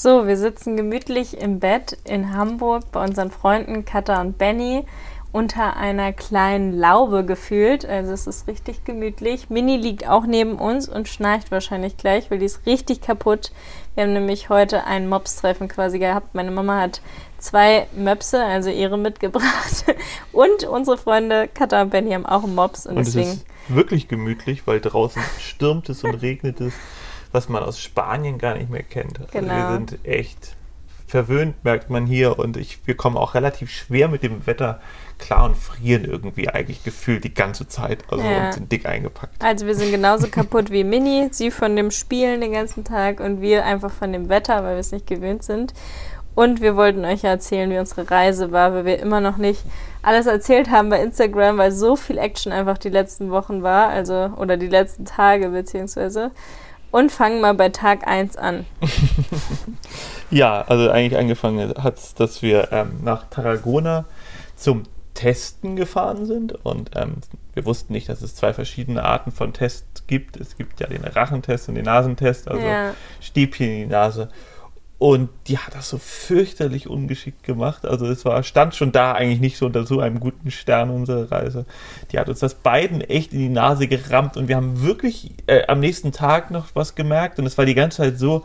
So, wir sitzen gemütlich im Bett in Hamburg bei unseren Freunden Katha und Benny unter einer kleinen Laube gefühlt. Also es ist richtig gemütlich. Mini liegt auch neben uns und schnarcht wahrscheinlich gleich, weil die ist richtig kaputt. Wir haben nämlich heute ein Mops-Treffen quasi gehabt. Meine Mama hat zwei Möpse, also ihre mitgebracht. Und unsere Freunde Katha und Benny haben auch Mops. Und, und deswegen es ist wirklich gemütlich, weil draußen stürmt es und regnet es, was man aus Spanien gar nicht mehr kennt. Also genau. wir sind echt verwöhnt, merkt man hier. Und ich, wir kommen auch relativ schwer mit dem Wetter klar und frieren irgendwie eigentlich gefühlt die ganze Zeit. Also ja. und sind dick eingepackt. Also wir sind genauso kaputt wie Mini, sie von dem Spielen den ganzen Tag und wir einfach von dem Wetter, weil wir es nicht gewöhnt sind. Und wir wollten euch ja erzählen, wie unsere Reise war, weil wir immer noch nicht alles erzählt haben bei Instagram, weil so viel Action einfach die letzten Wochen war, also oder die letzten Tage beziehungsweise. Und fangen mal bei Tag 1 an. ja, also eigentlich angefangen hat es, dass wir ähm, nach Tarragona zum Testen gefahren sind und ähm, wir wussten nicht, dass es zwei verschiedene Arten von Tests gibt. Es gibt ja den Rachentest und den Nasentest, also ja. Stäbchen in die Nase. Und die hat das so fürchterlich ungeschickt gemacht. Also es war, stand schon da eigentlich nicht so unter so einem guten Stern unsere Reise. Die hat uns das beiden echt in die Nase gerammt und wir haben wirklich äh, am nächsten Tag noch was gemerkt und es war die ganze Zeit so,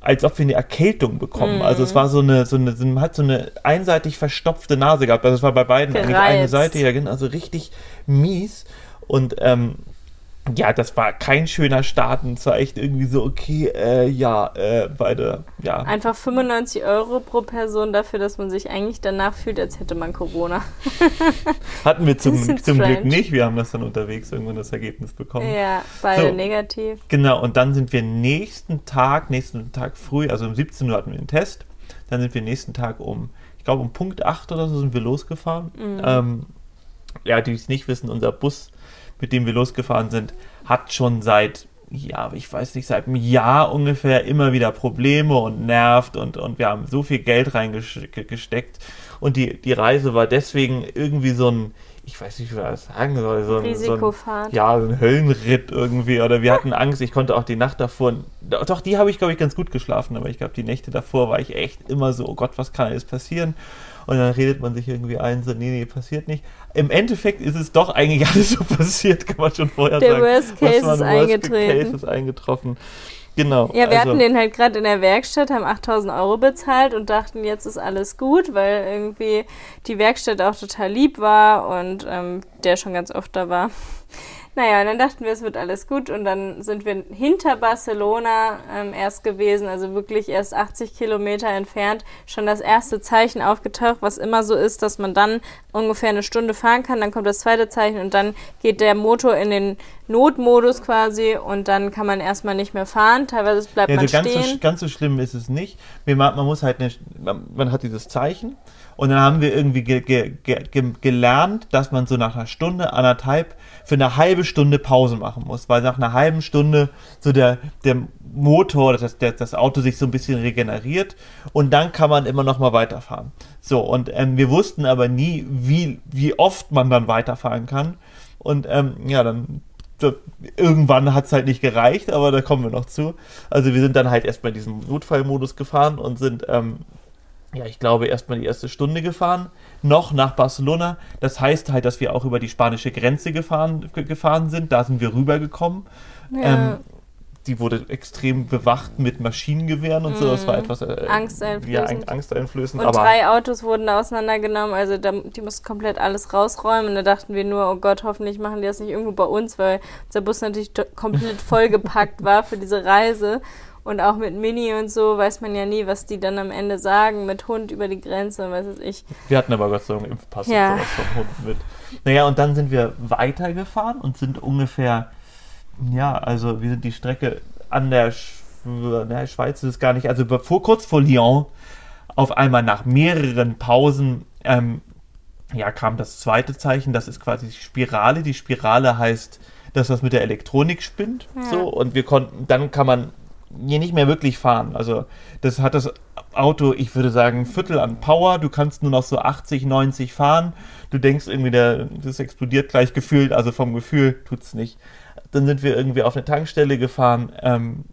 als ob wir eine Erkältung bekommen. Mm. Also es war so eine, so eine, man hat so eine einseitig verstopfte Nase gehabt. Also es war bei beiden Gereizt. eigentlich eine Seite, ja genau, also richtig mies. Und ähm, ja, das war kein schöner Start und es war echt irgendwie so, okay, äh, ja, äh, beide, ja. Einfach 95 Euro pro Person dafür, dass man sich eigentlich danach fühlt, als hätte man Corona. Hatten wir zum, zum Glück nicht, wir haben das dann unterwegs irgendwann das Ergebnis bekommen. Ja, beide so, negativ. Genau, und dann sind wir nächsten Tag, nächsten Tag früh, also um 17 Uhr hatten wir den Test, dann sind wir nächsten Tag um, ich glaube um Punkt 8 oder so sind wir losgefahren. Mhm. Ähm, ja, die es nicht wissen, unser Bus mit dem wir losgefahren sind, hat schon seit, ja, ich weiß nicht, seit einem Jahr ungefähr immer wieder Probleme und nervt und, und wir haben so viel Geld reingesteckt und die, die Reise war deswegen irgendwie so ein, ich weiß nicht, wie man das sagen soll, so ein, Risikofahrt. So ein, ja, so ein Höllenritt irgendwie oder wir hatten Angst, ich konnte auch die Nacht davor, doch, die habe ich, glaube ich, ganz gut geschlafen, aber ich glaube, die Nächte davor war ich echt immer so, oh Gott, was kann alles passieren? Und dann redet man sich irgendwie ein, so, nee, nee, passiert nicht. Im Endeffekt ist es doch eigentlich alles so passiert, kann man schon vorher Der sagen. Der Worst Case ist Worst eingetreten. Case ist eingetroffen. Genau. Ja, wir also. hatten den halt gerade in der Werkstatt, haben 8000 Euro bezahlt und dachten, jetzt ist alles gut, weil irgendwie die Werkstatt auch total lieb war und ähm, der schon ganz oft da war. Naja, und dann dachten wir, es wird alles gut und dann sind wir hinter Barcelona ähm, erst gewesen, also wirklich erst 80 Kilometer entfernt, schon das erste Zeichen aufgetaucht, was immer so ist, dass man dann ungefähr eine Stunde fahren kann, dann kommt das zweite Zeichen und dann geht der Motor in den Notmodus quasi und dann kann man erstmal nicht mehr fahren, teilweise bleibt ja, man ganz stehen. So, ganz so schlimm ist es nicht, man, muss halt, eine, man hat dieses Zeichen und dann haben wir irgendwie ge ge ge gelernt, dass man so nach einer Stunde, anderthalb, für eine halbe Stunde Pause machen muss, weil nach einer halben Stunde so der, der Motor, das, der, das Auto sich so ein bisschen regeneriert und dann kann man immer noch mal weiterfahren. So, und ähm, wir wussten aber nie, wie, wie oft man dann weiterfahren kann. Und ähm, ja, dann irgendwann hat es halt nicht gereicht, aber da kommen wir noch zu. Also wir sind dann halt erstmal in diesem Notfallmodus gefahren und sind ähm, ja, ich glaube, erstmal die erste Stunde gefahren, noch nach Barcelona. Das heißt halt, dass wir auch über die spanische Grenze gefahren, gefahren sind. Da sind wir rübergekommen. Ja. Ähm, die wurde extrem bewacht mit Maschinengewehren und so. Das war mhm. etwas äh, angsteinflößend. Ja, angsteinflößend. Und drei Autos wurden auseinandergenommen. Also da, die mussten komplett alles rausräumen. Und da dachten wir nur, oh Gott, hoffentlich machen die das nicht irgendwo bei uns, weil unser Bus natürlich komplett vollgepackt war für diese Reise. Und auch mit Mini und so weiß man ja nie, was die dann am Ende sagen, mit Hund über die Grenze, weiß es ich. Wir hatten aber Gott sei Dank einen Impfpass ja. und sowas vom Hund mit. Naja, und dann sind wir weitergefahren und sind ungefähr, ja, also wir sind die Strecke an der, Sch na, Schweiz ist es gar nicht, also vor, kurz vor Lyon, auf einmal nach mehreren Pausen, ähm, ja, kam das zweite Zeichen, das ist quasi die Spirale. Die Spirale heißt, dass das mit der Elektronik spinnt. Ja. So, und wir konnten, dann kann man hier nicht mehr wirklich fahren. Also das hat das Auto, ich würde sagen, ein Viertel an Power. Du kannst nur noch so 80, 90 fahren. Du denkst irgendwie, der, das explodiert gleich gefühlt. Also vom Gefühl tut es nicht. Dann sind wir irgendwie auf eine Tankstelle gefahren. Ähm,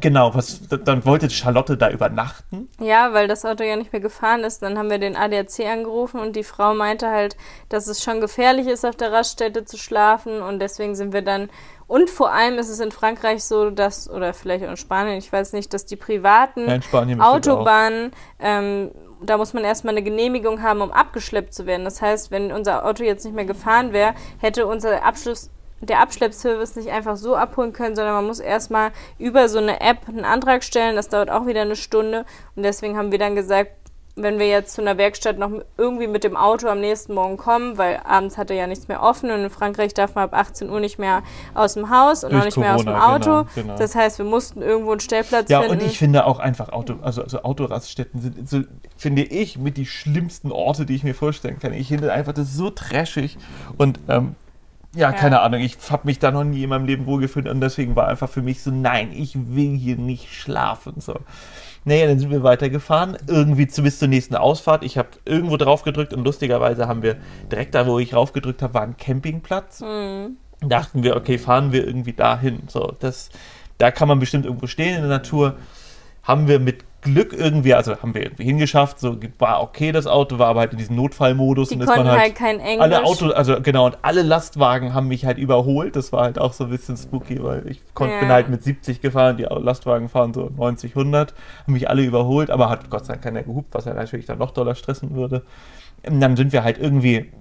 Genau, was, dann wollte Charlotte da übernachten. Ja, weil das Auto ja nicht mehr gefahren ist. Dann haben wir den ADAC angerufen und die Frau meinte halt, dass es schon gefährlich ist, auf der Raststätte zu schlafen. Und deswegen sind wir dann. Und vor allem ist es in Frankreich so, dass, oder vielleicht auch in Spanien, ich weiß nicht, dass die privaten Ja, Autobahnen, ähm, da muss man erstmal eine Genehmigung haben, um abgeschleppt zu werden. Das heißt, wenn unser Auto jetzt nicht mehr gefahren wäre, hätte unser Abschluss der Abschleppservice nicht einfach so abholen können, sondern man muss erstmal über so eine App einen Antrag stellen. Das dauert auch wieder eine Stunde. Und deswegen haben wir dann gesagt, wenn wir jetzt zu einer Werkstatt noch irgendwie mit dem Auto am nächsten Morgen kommen, weil abends hat er ja nichts mehr offen und in Frankreich darf man ab 18 Uhr nicht mehr aus dem Haus und Durch auch nicht mehr aus dem Corona, Auto. genau, genau. Das heißt, wir mussten irgendwo einen Stellplatz Ja, finden. und ich finde auch einfach Auto, also, also Autoraststätten sind, so, finde ich, mit die schlimmsten Orte, die ich mir vorstellen kann. Ich finde einfach das so trashig und ähm, ja, Ja. keine Ahnung, ich habe mich da noch nie in meinem Leben wohlgefühlt und deswegen war einfach für mich so, nein, ich will hier nicht schlafen. So. Naja, dann sind wir weitergefahren, irgendwie zu, bis zur nächsten Ausfahrt. Ich habe irgendwo drauf gedrückt und lustigerweise haben wir direkt da, wo ich rauf gedrückt habe, war ein Campingplatz Mhm. dachten wir, okay, fahren wir irgendwie dahin. So, das, da kann man bestimmt irgendwo stehen in der Natur. Haben wir mit Glück irgendwie, also haben wir irgendwie hingeschafft, so war okay das Auto, war aber halt in diesem Notfallmodus die und konnten man halt, halt, kein Englisch. alle Auto, also genau, und alle Lastwagen haben mich halt überholt. Das war halt auch so ein bisschen spooky, weil ich konnt, Ja. bin halt mit 70 gefahren, die Lastwagen fahren so 90, 100, haben mich alle überholt, aber hat Gott sei Dank keiner gehupt, was ja natürlich dann noch doller stressen würde. Und dann sind wir halt irgendwie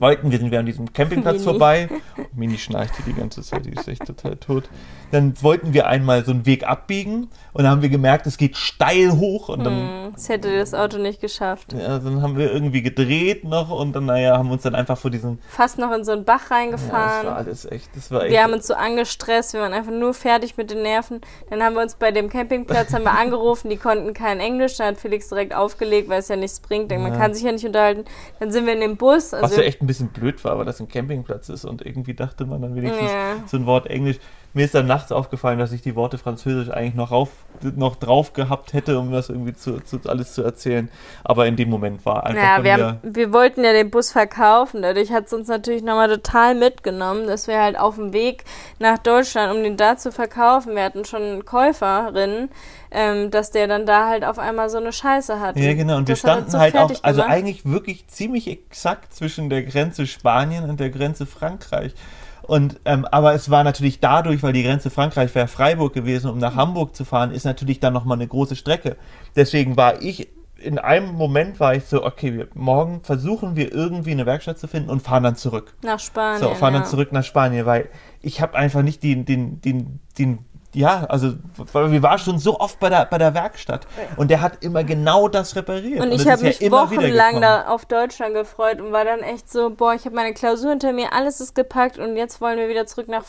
wollten, wir sind wir an diesem Campingplatz Mini. vorbei. Mini schnarcht die ganze Zeit, die ist echt total tot. Dann wollten wir einmal so einen Weg abbiegen und dann haben wir gemerkt, es geht steil hoch und dann, Hm, Das hätte das Auto nicht geschafft. ja, dann haben wir irgendwie gedreht noch und dann, naja, haben uns dann einfach vor diesen, Fast noch in so einen Bach ja, das reingefahren. war alles echt, das war echt, Wir haben uns so angestresst, wir waren einfach nur fertig mit den Nerven. Dann haben wir uns bei dem Campingplatz haben wir angerufen, die konnten kein Englisch, dann hat Felix direkt aufgelegt, weil es ja nichts bringt, denn man Ja. kann sich ja nicht unterhalten. Dann sind wir in dem Bus, was also ja echt ein bisschen blöd war, weil das ein Campingplatz ist und irgendwie dachte man dann wenigstens Ja. so ein Wort Englisch. Mir ist dann nachts aufgefallen, dass ich die Worte Französisch eigentlich noch, rauf, noch drauf gehabt hätte, um das irgendwie zu, zu, alles zu erzählen. Aber in dem Moment war einfach ja, wir, haben, wir wollten ja den Bus verkaufen. Dadurch hat es uns natürlich nochmal total mitgenommen, dass wir halt auf dem Weg nach Deutschland, um den da zu verkaufen, wir hatten schon einen Käuferin, ähm, dass der dann da halt auf einmal so eine Scheiße hatte. Ja, genau. Und wir Das uns standen so halt auch, also gemacht. eigentlich wirklich ziemlich exakt zwischen der Grenze Spanien und der Grenze Frankreich. Und, ähm, aber es war natürlich dadurch, weil die Grenze Frankreich wäre Freiburg gewesen, um nach Hamburg zu fahren, ist natürlich dann nochmal eine große Strecke. Deswegen war ich, in einem Moment war ich so, okay, wir, morgen versuchen wir irgendwie eine Werkstatt zu finden und fahren dann zurück. nach Spanien. So, fahren ja. dann zurück nach Spanien, weil ich habe einfach nicht den, den, den, den, ja, also, weil wir waren schon so oft bei der, bei der Werkstatt und der hat immer genau das repariert. Und ich das habe mich immer wieder wochenlang da auf Deutschland gefreut und war dann echt so, boah, ich habe meine Klausur hinter mir, alles ist gepackt und jetzt wollen wir wieder zurück nach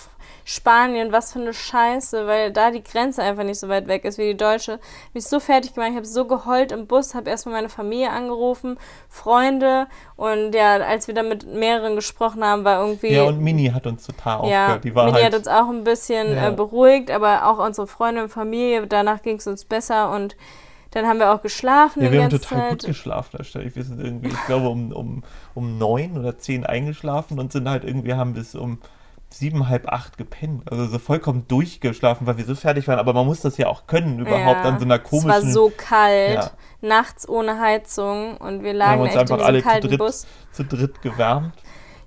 Spanien. Was für eine Scheiße, weil da die Grenze einfach nicht so weit weg ist wie die deutsche. Mich so fertig gemacht, ich habe so geheult im Bus, habe erstmal meine Familie angerufen, Freunde und ja, als wir dann mit mehreren gesprochen haben, war irgendwie Ja, und Mini hat uns total ja, aufgehört. Die war Mini halt, hat uns auch ein bisschen Ja. äh, beruhigt, aber auch unsere Freunde und Familie, danach ging es uns besser und dann haben wir auch geschlafen ja, wir haben total Zeit. gut geschlafen. Ich, wir sind irgendwie, ich glaube, um, um, um neun oder zehn eingeschlafen und sind halt irgendwie, haben bis um sieben, halb acht gepennt. Also so vollkommen durchgeschlafen, weil wir so fertig waren. Aber man muss das ja auch können, überhaupt Ja, an so einer Es komischen... war so kalt, Ja. nachts ohne Heizung und wir wir haben lagen uns echt in einfach diesem alle zu kalten dritt, Bus. zu dritt gewärmt.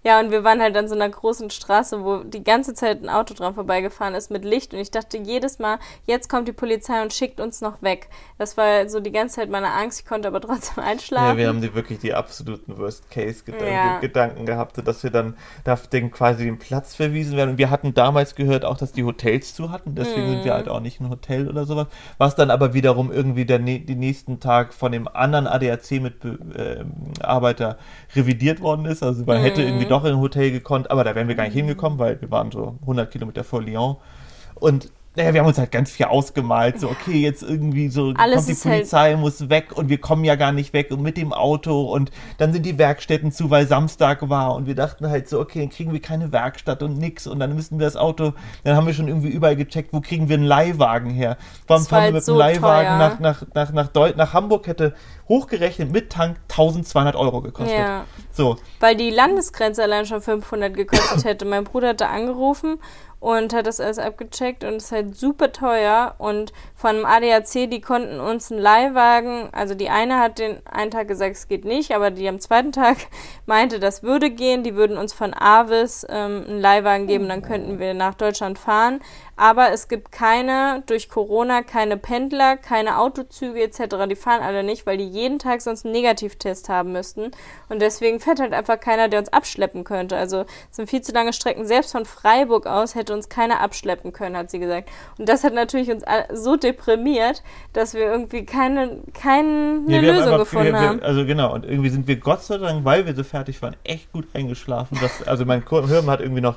Ja, und wir waren halt an so einer großen Straße, wo die ganze Zeit ein Auto dran vorbeigefahren ist mit Licht. Und ich dachte jedes Mal, jetzt kommt die Polizei und schickt uns noch weg. Das war so die ganze Zeit meine Angst. Ich konnte aber trotzdem einschlafen. Ja, wir haben die wirklich die absoluten Worst-Case-Gedanken Ja. Gedanken gehabt, dass wir dann da den, quasi den Platz verwiesen werden. Und wir hatten damals gehört auch, dass die Hotels zu hatten, deswegen sind wir Mhm. halt auch nicht ein Hotel oder sowas. Was dann aber wiederum irgendwie der, den nächsten Tag von dem anderen ADAC-Mitarbeiter revidiert worden ist. Also man hätte Mhm. irgendwie doch in ein Hotel gekonnt, aber da wären wir gar nicht hingekommen, weil wir waren so 100 Kilometer vor Lyon. Und naja, wir haben uns halt ganz viel ausgemalt, so okay, jetzt irgendwie so Alles kommt die halt- Polizei, muss weg und wir kommen ja gar nicht weg und mit dem Auto und dann sind die Werkstätten zu, weil Samstag war und wir dachten halt so, okay, dann kriegen wir keine Werkstatt und nix und dann müssen wir das Auto, dann haben wir schon irgendwie überall gecheckt, wo kriegen wir einen Leihwagen her? Warum fahren wir halt mit so einem Leihwagen teuer. nach, nach, nach, nach, Deu nach Hamburg hätte hochgerechnet mit Tank 1200 Euro gekostet. Ja. So, Weil die Landesgrenze allein schon 500 gekostet hätte. Mein Bruder hat da angerufen und hat das alles abgecheckt und es ist halt super teuer. Und von dem ADAC, die konnten uns einen Leihwagen, also die eine hat den einen Tag gesagt, es geht nicht, aber die am zweiten Tag meinte, das würde gehen. Die würden uns von Avis ähm, einen Leihwagen geben, dann könnten wir nach Deutschland fahren. Aber es gibt keine, durch Corona, keine Pendler, keine Autozüge etc. Die fahren alle nicht, weil die jeden Tag sonst einen Negativtest haben müssten. Und deswegen fährt halt einfach keiner, der uns abschleppen könnte. Also es sind viel zu lange Strecken. Selbst von Freiburg aus hätte uns keiner abschleppen können, hat sie gesagt. Und das hat natürlich uns so deprimiert, dass wir irgendwie keine, keine Ja, wir haben Lösung einfach- gefunden wir, haben. wir, Also genau, und irgendwie sind wir Gott sei Dank, weil wir so fertig waren, echt gut eingeschlafen. Das, also mein Hirn hat irgendwie noch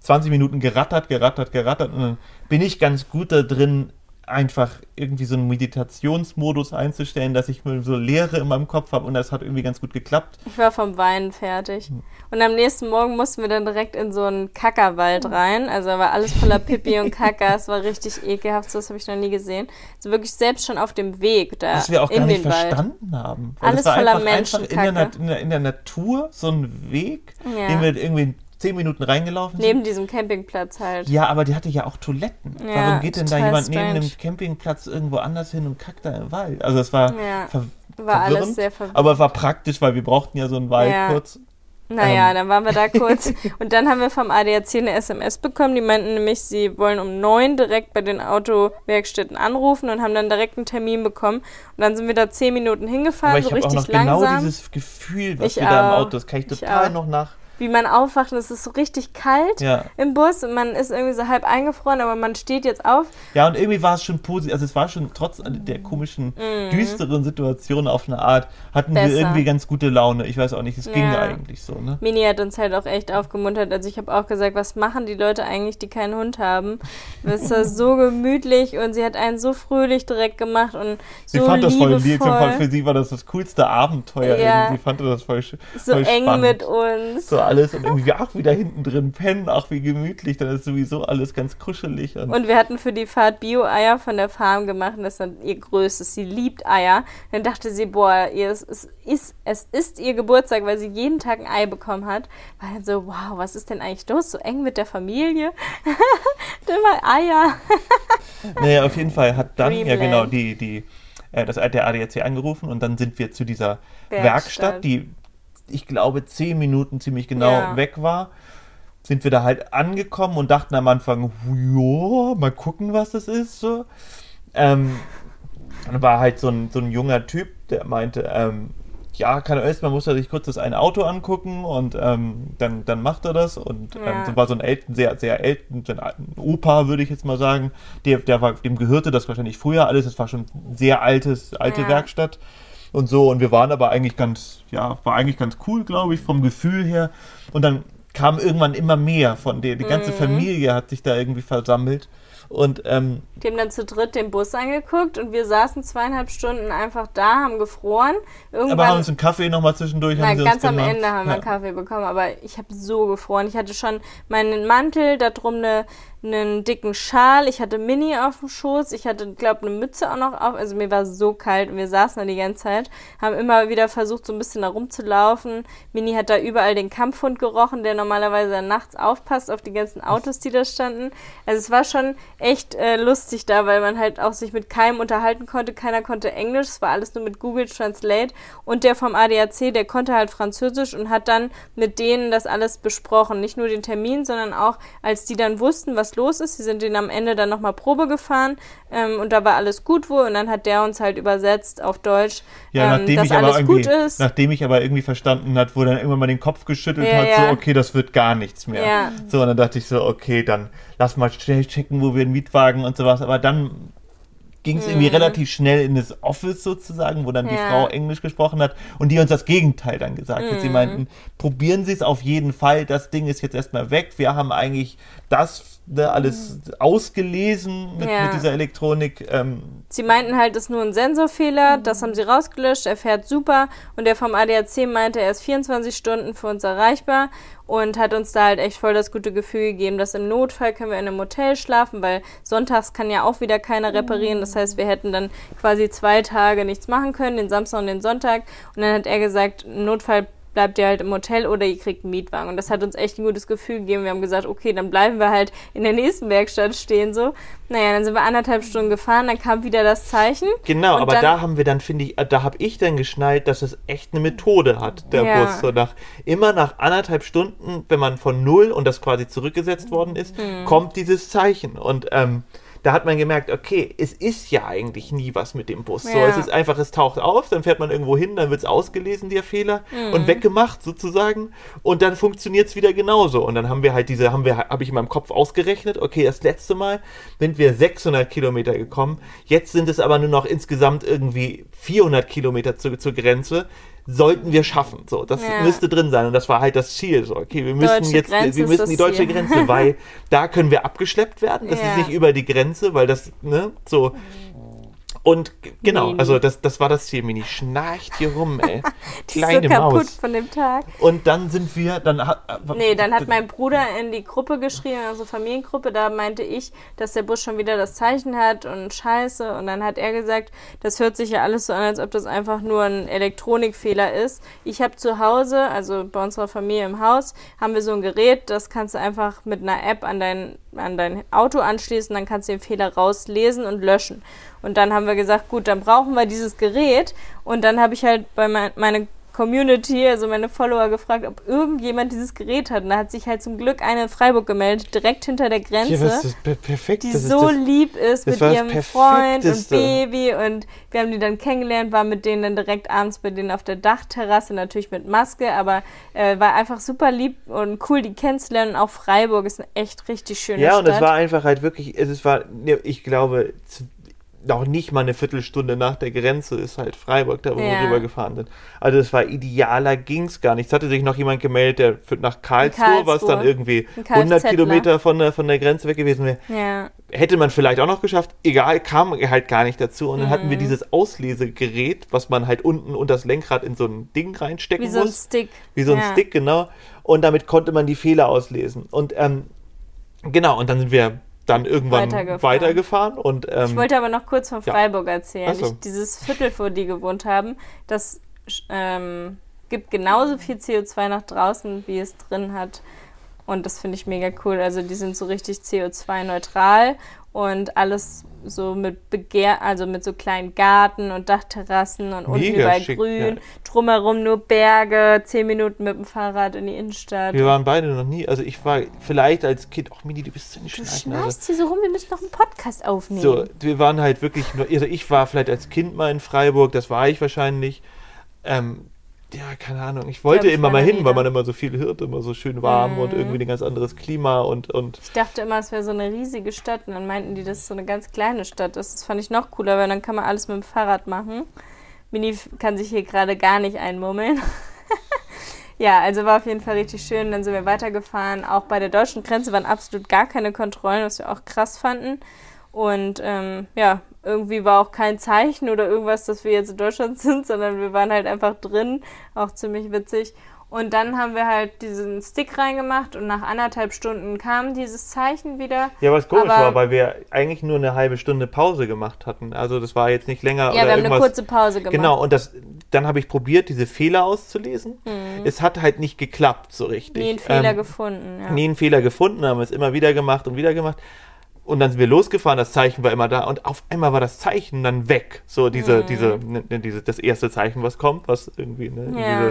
20 Minuten gerattert, gerattert, gerattert und dann bin ich ganz gut da drin, einfach irgendwie so einen Meditationsmodus einzustellen, dass ich mal so Leere in meinem Kopf habe und das hat irgendwie ganz gut geklappt. Ich war vom Weinen fertig. Und am nächsten Morgen mussten wir dann direkt in so einen Kackerwald rein. Also da war alles voller Pipi und Kacker. Es war richtig ekelhaft. So was habe ich noch nie gesehen. Also wirklich selbst schon auf dem Weg da Was wir auch in gar nicht den Wald. verstanden haben. Weil Alles voller einfach, einfach in, der, in, der, in der Natur so ein Weg, Ja. den wir irgendwie 10 Minuten reingelaufen sind. Neben diesem Campingplatz halt. Ja, aber die hatte ja auch Toiletten. Ja, Warum geht denn da jemand neben strange. einem Campingplatz irgendwo anders hin und kackt da im Wald? Also es war Ja, ver War alles sehr verwirrend. aber es war praktisch, weil wir brauchten ja so einen Wald Ja. kurz. Naja, Ähm. dann waren wir da kurz. Und dann haben wir vom ADAC eine SMS bekommen. Die meinten nämlich, sie wollen um neun direkt bei den Autowerkstätten anrufen und haben dann direkt einen Termin bekommen. Und dann sind wir da zehn Minuten hingefahren, aber ich so habe auch richtig noch genau langsam. dieses Gefühl, was Ich wir da im auch. Auto, das kann ich Ich total auch. noch nach. Wie man aufwacht und es ist so richtig kalt Ja. im Bus und man ist irgendwie so halb eingefroren, aber man steht jetzt auf. ja, und irgendwie war es schon positiv, also es war schon trotz der komischen, düsteren Situation auf eine Art, hatten. Besser. wir irgendwie ganz gute Laune. Ich weiß auch nicht, es ging Ja. eigentlich so, ne? Mini hat uns halt auch echt aufgemuntert. Also ich habe auch gesagt, was machen die Leute eigentlich, die keinen Hund haben? Es war so gemütlich und sie hat einen so fröhlich direkt gemacht und Sie so fand das voll lieb, liebevoll, für sie war das das coolste Abenteuer Ja. irgendwie. Sie fand das voll, sch- so voll eng spannend. mit uns. so alles und irgendwie ach wieder hinten drin pennen, ach wie gemütlich, dann ist sowieso alles ganz kuschelig und, Und wir hatten für die Fahrt Bio-Eier von der Farm gemacht und das ist dann ihr größtes. Sie liebt Eier. Dann dachte sie, boah, ihr, es, es, ist, es ist ihr Geburtstag, weil sie jeden Tag ein Ei bekommen hat. War dann so, wow, was ist denn eigentlich los? So eng mit der Familie? Immer Eier. naja, auf jeden Fall hat dann ja Dreamland. genau die die äh, das der ADAC angerufen und dann sind wir zu dieser Werkstatt. Werkstatt, die ich glaube zehn Minuten ziemlich genau Ja. weg war. Sind wir da halt angekommen und dachten am Anfang, ja, mal gucken, was das ist. So. Ähm, dann war halt so ein, so ein junger Typ, der meinte, ähm, ja, kann er man muss er sich kurz das eine Auto angucken und ähm, dann, dann macht er das. Und ähm, Ja. so war so ein Elten, sehr, sehr Elten, ein Opa, würde ich jetzt mal sagen. Der, der war, dem gehörte das wahrscheinlich früher alles. Das war schon sehr altes, alte Ja. Werkstatt und so. Und wir waren aber eigentlich ganz, ja, war eigentlich ganz cool, glaube ich, vom Gefühl her. Und dann kam irgendwann immer mehr von der, die Mhm. ganze Familie hat sich da irgendwie versammelt. Und ähm, Die haben dann zu dritt den Bus angeguckt und wir saßen zweieinhalb Stunden einfach da, haben gefroren. Irgendwann, aber haben uns einen Kaffee nochmal zwischendurch. Na, haben ganz am gemacht. Ende haben wir ja. einen Kaffee bekommen, aber ich habe so gefroren. Ich hatte schon meinen Mantel, da drum eine, einen dicken Schal, ich hatte Mini auf dem Schoß, ich hatte, glaube eine Mütze auch noch auf. Also mir war so kalt und wir saßen da die ganze Zeit, haben immer wieder versucht, so ein bisschen da rumzulaufen. Mini hat da überall den Kampfhund gerochen, der normalerweise nachts aufpasst auf die ganzen Autos, die da standen. Also es war schon echt äh, lustig da, weil man halt auch sich mit keinem unterhalten konnte. Keiner konnte Englisch, es war alles nur mit Google Translate. Und der vom ADAC, der konnte halt Französisch und hat dann mit denen das alles besprochen. Nicht nur den Termin, sondern auch, als die dann wussten, was los ist. Sie sind denen am Ende dann nochmal Probe gefahren ähm, und da war alles gut wohl. Und dann hat der uns halt übersetzt auf Deutsch, Ja, ähm, nachdem dass ich aber alles gut ist. nachdem ich aber irgendwie verstanden hat, wo dann irgendwann mal den Kopf geschüttelt Ja, hat, ja. so, okay, das wird gar nichts mehr. Ja. So, und dann dachte ich so, okay, dann lass mal schnell checken, wo wir einen Mietwagen und sowas. Aber dann ging es irgendwie relativ schnell in das Office sozusagen, wo dann die Mhm. Ja. Frau Englisch gesprochen hat und die uns das Gegenteil dann gesagt hat. Sie Mhm. meinten, probieren Sie es auf jeden Fall, das Ding ist jetzt erstmal weg. Wir haben eigentlich das ne, alles ausgelesen mit, Mhm. Ja. mit dieser Elektronik. Ähm, Sie meinten halt, das ist nur ein Sensorfehler, das haben sie rausgelöscht, er fährt super und der vom ADAC meinte, er ist 24 Stunden für uns erreichbar und hat uns da halt echt voll das gute Gefühl gegeben, dass im Notfall können wir in einem Hotel schlafen, weil sonntags kann ja auch wieder keiner reparieren, das heißt, wir hätten dann quasi zwei Tage nichts machen können, den Samstag und den Sonntag und dann hat er gesagt, im Notfall bleibt ihr halt im Hotel oder ihr kriegt einen Mietwagen. Und das hat uns echt ein gutes Gefühl gegeben. Wir haben gesagt, okay, dann bleiben wir halt in der nächsten Werkstatt stehen so. Naja, dann sind wir anderthalb Stunden gefahren, dann kam wieder das Zeichen. Genau, aber da haben wir dann, finde ich, da habe ich dann geschnallt, dass es echt eine Methode hat, der Ja. Bus. So nach, immer nach anderthalb Stunden, wenn man von null und das quasi zurückgesetzt worden ist, Mhm. kommt dieses Zeichen. Und ähm, da hat man gemerkt, okay, es ist ja eigentlich nie was mit dem Bus. So, Ja. es ist einfach, es taucht auf, dann fährt man irgendwo hin, dann wird es ausgelesen, der Fehler, Mhm. und weggemacht sozusagen. Und dann funktioniert es wieder genauso. Und dann haben wir halt diese, haben wir, habe ich in meinem Kopf ausgerechnet, okay, das letzte Mal sind wir 600 Kilometer gekommen. Jetzt sind es aber nur noch insgesamt irgendwie 400 Kilometer zu, zur Grenze. Sollten wir schaffen. So, das Ja. müsste drin sein. Und das war halt das Ziel. So, okay, wir müssen Deutsche jetzt, Grenze wir müssen die deutsche Ziel. Grenze, weil da können wir abgeschleppt werden. Das Ja. ist nicht über die Grenze, weil das, ne, so. Und genau, Mini. also das, das war das Ziel. Mini schnarcht hier rum, ey. Die ist Kleine so kaputt Maus. von dem Tag. Und dann sind wir, dann hat. Nee, dann hat mein Bruder in die Gruppe geschrieben, also Familiengruppe, da meinte ich, dass der Bus schon wieder das Zeichen hat und scheiße. Und dann hat er gesagt, das hört sich ja alles so an, als ob das einfach nur ein Elektronikfehler ist. Ich habe zu Hause, also bei unserer Familie im Haus, haben wir so ein Gerät, das kannst du einfach mit einer App an dein, an dein Auto anschließen, dann kannst du den Fehler rauslesen und löschen. Und dann haben wir gesagt, gut, dann brauchen wir dieses Gerät. Und dann habe ich halt bei mein, meine Community, also meine Follower, gefragt, ob irgendjemand dieses Gerät hat. Und da hat sich halt zum Glück eine in Freiburg gemeldet, direkt hinter der Grenze, Ja, was ist per perfekt. die das so das, lieb ist das mit das ihrem Freund und. Baby. Und wir haben die dann kennengelernt, waren mit denen dann direkt abends bei denen auf der Dachterrasse, natürlich mit Maske, aber äh, war einfach super lieb und cool, die kennenzulernen. Und auch Freiburg ist eine echt richtig schöne Ja, Stadt. und es war einfach halt wirklich, es war, ne, ich glaube, noch nicht mal eine Viertelstunde nach der Grenze ist halt Freiburg, da wo Ja. wir rübergefahren sind. Also es war idealer, ging's gar nicht. Es hatte sich noch jemand gemeldet, der für, nach Karlsruhe, was dann Karlsruhe. irgendwie Ein 100 Kfzler. Kilometer von der, von der Grenze weg gewesen wäre. ja. Hätte man vielleicht auch noch geschafft, egal, kam halt gar nicht dazu. Und dann hatten Mhm. wir dieses Auslesegerät, was man halt unten unter das Lenkrad in so ein Ding reinstecken Wie so ein muss. Stick. Wie so ein Ja. Stick, genau. Und damit konnte man die Fehler auslesen. Und ähm, genau, und dann sind wir dann irgendwann Weitergefahren. weitergefahren. und ähm, Ich wollte aber noch kurz von ja. Freiburg erzählen. Ach so. Ich, dieses Viertel, wo die gewohnt haben, das ähm, gibt genauso viel CO2 nach draußen, wie es drin hat. Und das finde ich mega cool. Also die sind so richtig CO2-neutral und alles so mit Begehr, also mit so kleinen Garten und Dachterrassen und unten Mega überall schick, grün, ja. drumherum nur Berge, zehn Minuten mit dem Fahrrad in die Innenstadt. wir waren beide noch nie, also ich war vielleicht als Kind, ach Mini, du bist so nicht Du schnarchst hier so rum, wir müssen noch einen Podcast aufnehmen. So, wir waren halt wirklich nur, also ich war vielleicht als Kind mal in Freiburg, das war ich wahrscheinlich. Ähm, ja, keine Ahnung. Ich wollte ich immer mal hin, weil man immer so viel hört, immer so schön warm und Mhm. irgendwie ein ganz anderes Klima und, und Ich dachte immer, es wäre so eine riesige Stadt und dann meinten die, dass es so eine ganz kleine Stadt ist. Das fand ich noch cooler, weil dann kann man alles mit dem Fahrrad machen. Mini kann sich hier gerade gar nicht einmummeln. ja, also war auf jeden Fall richtig schön. Dann sind wir weitergefahren. Auch bei der deutschen Grenze waren absolut gar keine Kontrollen, was wir auch krass fanden. Und ähm, ja, irgendwie war auch kein Zeichen oder irgendwas, dass wir jetzt in Deutschland sind, sondern wir waren halt einfach drin. Auch ziemlich witzig. Und dann haben wir halt diesen Stick reingemacht und nach anderthalb Stunden kam dieses Zeichen wieder. Ja, was komisch Aber- war, weil wir eigentlich nur eine halbe Stunde Pause gemacht hatten. Also das war jetzt nicht länger Ja, wir haben eine irgendwas. kurze Pause gemacht. Genau, und das, dann habe ich probiert, diese Fehler auszulesen. Es hat halt nicht geklappt so richtig. Mhm. Nie einen Fehler Ähm, gefunden. Ja. Nie einen Fehler gefunden, haben es immer wieder gemacht und wieder gemacht. Und dann sind wir losgefahren, das Zeichen war immer da und auf einmal war das Zeichen dann weg. So diese, Mhm. diese, ne, ne, diese, das erste Zeichen, was kommt, was irgendwie ne, in, Ja. diese,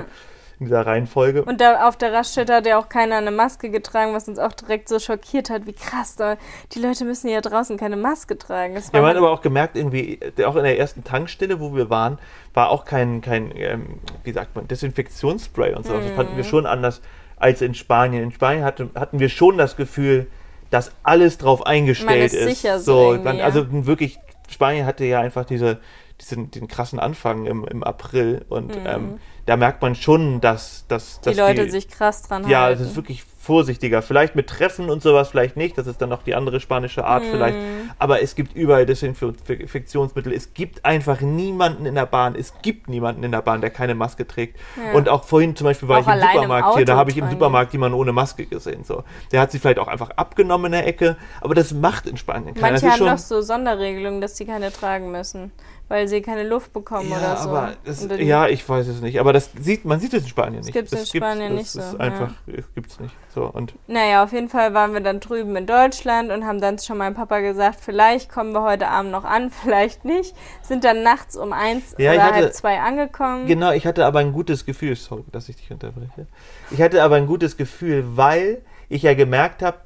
in dieser Reihenfolge. Und da auf der Raststätte hat ja auch keiner eine Maske getragen, was uns auch direkt so schockiert hat. Wie krass, da, die Leute müssen ja draußen keine Maske tragen. Das Ja, man hat aber auch gemerkt, irgendwie, auch in der ersten Tankstelle, wo wir waren, war auch kein, kein ähm, wie sagt man, Desinfektionsspray und so. Das fanden Mhm. wir schon anders als in Spanien. In Spanien hatte, hatten wir schon das Gefühl, dass alles drauf eingestellt ist ist. sicher so man, ja. also wirklich, Spanien hatte ja einfach diese, diesen, den krassen Anfang im, im April und ähm, da merkt man schon, dass, dass, Mhm. die dass Leute sich krass dran ja, halten. es ist wirklich vorsichtiger. Vielleicht mit Treffen und sowas vielleicht nicht, das ist dann noch die andere spanische Art vielleicht. Aber es gibt überall Desinfektionsmittel. Es gibt einfach niemanden in der Bahn. Es gibt niemanden in der Bahn, der keine Maske trägt. Ja. Und auch vorhin zum Beispiel war Auch ich im allein im Supermarkt hier, da habe ich im. Supermarkt jemanden ohne Maske gesehen. So. Der hat sie vielleicht auch einfach abgenommen in der Ecke, aber das macht in Spanien keiner. Manche haben doch so Sonderregelungen, dass sie keine tragen müssen, weil sie keine Luft bekommen ja, oder so. aber das, ja, ich weiß es nicht. Aber das sieht, man sieht es in Spanien nicht. gibt's in das Spanien das nicht so, Ist ja. einfach, es gibt's nicht. So und Naja, auf jeden Fall waren wir dann drüben in Deutschland und haben dann schon meinem Papa gesagt, vielleicht kommen wir heute Abend noch an, vielleicht nicht. Sind dann nachts um eins Ja, oder hatte- halb zwei angekommen. Genau, ich hatte aber ein gutes Gefühl, sorry, dass ich dich unterbreche. Ich hatte aber ein gutes Gefühl, weil ich ja gemerkt habe,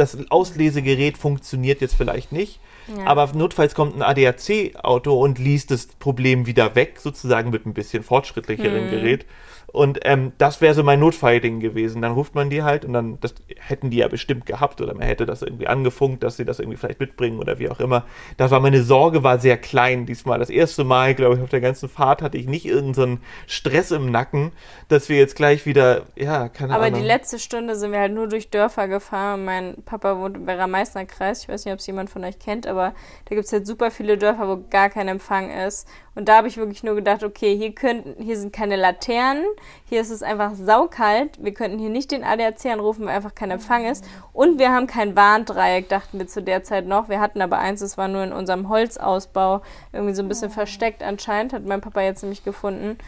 das Auslesegerät funktioniert jetzt vielleicht nicht, Ja. aber notfalls kommt ein ADAC-Auto und liest das Problem wieder weg, sozusagen mit ein bisschen fortschrittlicheren Mhm. Gerät. Und ähm, das wäre so mein Notfallding gewesen. Dann ruft man die halt und dann, das hätten die ja bestimmt gehabt oder man hätte das irgendwie angefunkt, dass sie das irgendwie vielleicht mitbringen oder wie auch immer. Das war meine Sorge, war sehr klein diesmal. Das erste Mal, glaube ich, auf der ganzen Fahrt hatte ich nicht irgendeinen Stress im Nacken, dass wir jetzt gleich wieder, ja, keine Aber Ahnung. die letzte Stunde sind wir halt nur durch Dörfer gefahren. Mein Papa wohnt im Werra-Meißner-Kreis. Ich weiß nicht, ob es jemand von euch kennt, aber da gibt es halt super viele Dörfer, wo gar kein Empfang ist. Und da habe ich wirklich nur gedacht, okay, hier, könnten, hier sind keine Laternen, hier ist es einfach saukalt. Wir könnten hier nicht den ADAC anrufen, weil einfach kein Empfang ist. Und wir haben kein Warndreieck, dachten wir zu der Zeit noch. Wir hatten aber eins, es war nur in unserem Holzausbau irgendwie so ein bisschen versteckt anscheinend, hat mein Papa jetzt nämlich gefunden.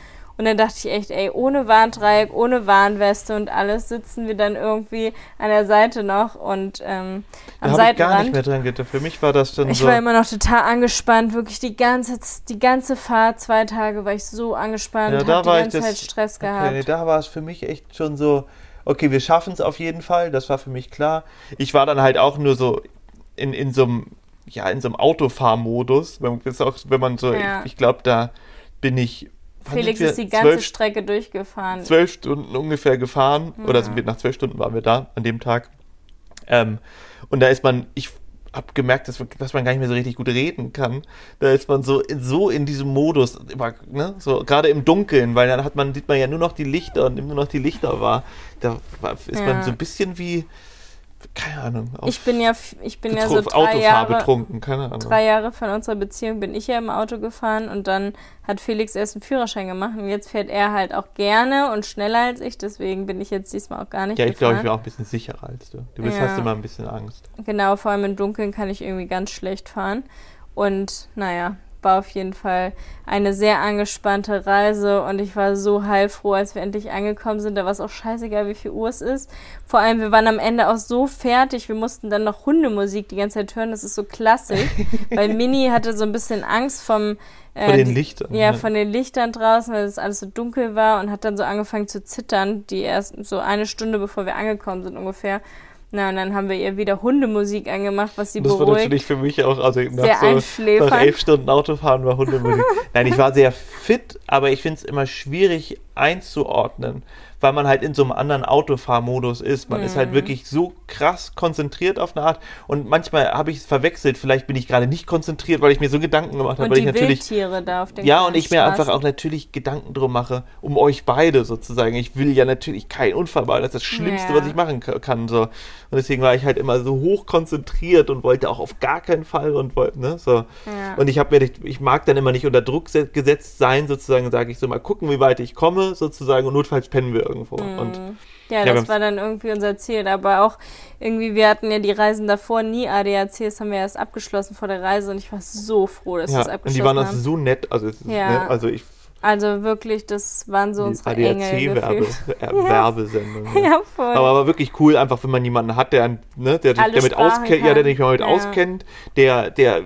Und dann dachte ich echt, ey, ohne Warndreieck, ohne Warnweste und alles sitzen wir dann irgendwie an der Seite noch und ähm, da am habe ich gar nicht Seitenrand. mehr dran gedacht. Für mich war das dann Ich so. war immer noch total angespannt, wirklich die ganze, die ganze Fahrt, zwei Tage war ich so angespannt, Ja, hab da die war ich ganze das- Zeit Stress Okay, gehabt. nee, da war es für mich echt schon so, okay, wir schaffen es auf jeden Fall, das war für mich klar. Ich war dann halt auch nur so in, in so einem, ja, in so einem Autofahrmodus. Wenn, auch, wenn man so, Ja. ich, ich glaube, da bin ich. Felix ist die ganze zwölf, Strecke durchgefahren. zwölf Stunden ungefähr gefahren. Oder Ja. sind wir, nach zwölf Stunden waren wir da an dem Tag. Ähm, und da ist man, ich habe gemerkt, dass, dass man gar nicht mehr so richtig gut reden kann. Da ist man so in, so in diesem Modus, ne? so gerade im Dunkeln, weil dann hat man, sieht man ja nur noch die Lichter und nimmt nur noch die Lichter wahr. Da ist Ja. man so ein bisschen wie, keine Ahnung, Ich bin ja, ich bin ja so drei Autofahr Jahre, betrunken, keine Ahnung. drei Jahre von unserer Beziehung bin ich ja im Auto gefahren und dann hat Felix erst einen Führerschein gemacht und jetzt fährt er halt auch gerne und schneller als ich, deswegen bin ich jetzt diesmal auch gar nicht ja, ich glaube, ich bin auch ein bisschen sicherer als du. Du bist, Ja. hast immer ein bisschen Angst. Genau, vor allem im Dunkeln kann ich irgendwie ganz schlecht fahren. Und naja, war auf jeden Fall eine sehr angespannte Reise und ich war so heilfroh, als wir endlich angekommen sind. Da war es auch scheißegal, wie viel Uhr es ist. Vor allem, wir waren am Ende auch so fertig. Wir mussten dann noch Hundemusik die ganze Zeit hören. Das ist so klassisch, weil Mini hatte so ein bisschen Angst vom äh, Vor den Lichtern. Ja, ne? von den Lichtern draußen, weil es alles so dunkel war und hat dann so angefangen zu zittern, die erst so eine Stunde bevor wir angekommen sind ungefähr. Na, und dann haben wir ihr wieder Hundemusik angemacht, was sie Das war beruhigt. natürlich für mich auch, also nach, so, nach elf Stunden Autofahren war Hundemusik. Nein, ich war sehr fit, aber ich finde es immer schwierig einzuordnen, weil man halt in so einem anderen Autofahrmodus ist. Man ist Mhm. halt wirklich so krass konzentriert auf eine Art und manchmal habe ich es verwechselt. Vielleicht bin ich gerade nicht konzentriert, weil ich mir so Gedanken gemacht habe, und die Wildtiere da auf den ja, und ich mir einfach auch natürlich Gedanken drum mache, um euch beide sozusagen. Ich will ja natürlich keinen Unfall bauen, das ist das Schlimmste, Ja. was ich machen ka- kann. So. Und deswegen war ich halt immer so hoch konzentriert und wollte auch auf gar keinen Fall und wollte, ne, so. Ja. Und ich habe mir, ich mag dann immer nicht unter Druck se- gesetzt sein, sozusagen, sage ich so, mal gucken, wie weit ich komme, sozusagen, und notfalls pennen wir irgendwo. Und Ja, Ja, das war dann irgendwie unser Ziel. Aber auch irgendwie, wir hatten ja die Reisen davor nie ADAC, das haben wir erst abgeschlossen vor der Reise und ich war so froh, dass wir es ja, und abgeschlossen die waren auch haben. so nett, also, Ja. ne, also ich, Also wirklich, das waren so unsere Engel ADAC-Werbe, gefühlt. äh, ja. Ja, voll. Aber, aber wirklich cool, einfach wenn man jemanden hat, der, ne, der sich Alle damit Sprachen auskennt, ja, der sich damit Ja. auskennt, der, der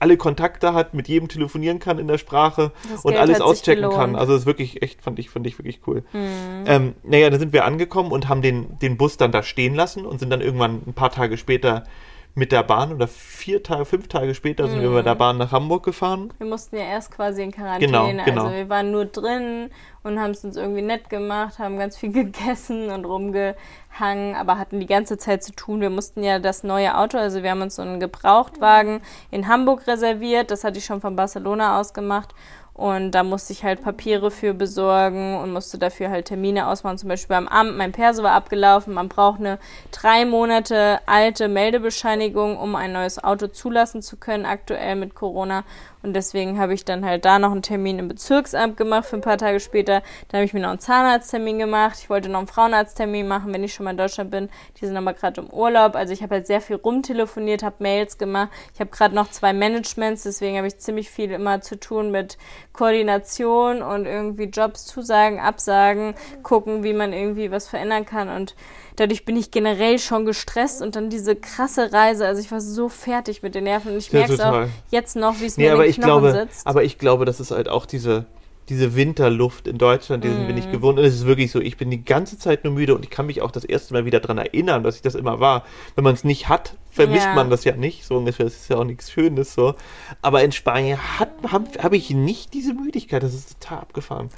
alle Kontakte hat, mit jedem telefonieren kann in der Sprache Das und Geld alles auschecken kann. Also das ist wirklich echt, fand ich, fand ich wirklich cool. Mhm. Ähm, naja, dann sind wir angekommen und haben den, den Bus dann da stehen lassen und sind dann irgendwann ein paar Tage später mit der Bahn oder vier Tage, fünf Tage später sind wir Mhm. mit der Bahn nach Hamburg gefahren. Wir mussten ja erst quasi in Quarantäne. Genau, genau. Also wir waren nur drin und haben es uns irgendwie nett gemacht, haben ganz viel gegessen und rumgehangen, aber hatten die ganze Zeit zu tun. Wir mussten ja das neue Auto, also wir haben uns so einen Gebrauchtwagen in Hamburg reserviert, das hatte ich schon von Barcelona aus gemacht und da musste ich halt Papiere für besorgen und musste dafür halt Termine ausmachen. Zum Beispiel beim Amt, mein Perso war abgelaufen. Man braucht eine drei Monate alte Meldebescheinigung, um ein neues Auto zulassen zu können, aktuell mit Corona. Und deswegen habe ich dann halt da noch einen Termin im Bezirksamt gemacht für ein paar Tage später. Dann habe ich mir noch einen Zahnarzttermin gemacht. Ich wollte noch einen Frauenarzttermin machen, wenn ich schon mal in Deutschland bin. Die sind aber gerade im Urlaub. Also ich habe halt sehr viel rumtelefoniert, habe Mails gemacht. Ich habe gerade noch zwei Managements, deswegen habe ich ziemlich viel immer zu tun mit Koordination und irgendwie Jobs zusagen, absagen, gucken, wie man irgendwie was verändern kann. Und dadurch bin ich generell schon gestresst und dann diese krasse Reise. Also ich war so fertig mit den Nerven und ich merke es auch jetzt noch, wie es nee, mir aber in den Knochen glaube, sitzt. Aber ich glaube, das ist halt auch diese, diese Winterluft in Deutschland, diesen mm. bin ich mhm. gewohnt. Und es ist wirklich so, ich bin die ganze Zeit nur müde und ich kann mich auch das erste Mal wieder daran erinnern, dass ich das immer war. Wenn man es nicht hat, vermisst ja. man das ja nicht, so ungefähr. Das ist ja auch nichts Schönes so. Aber in Spanien habe hab ich nicht diese Müdigkeit. Das ist total abgefahren.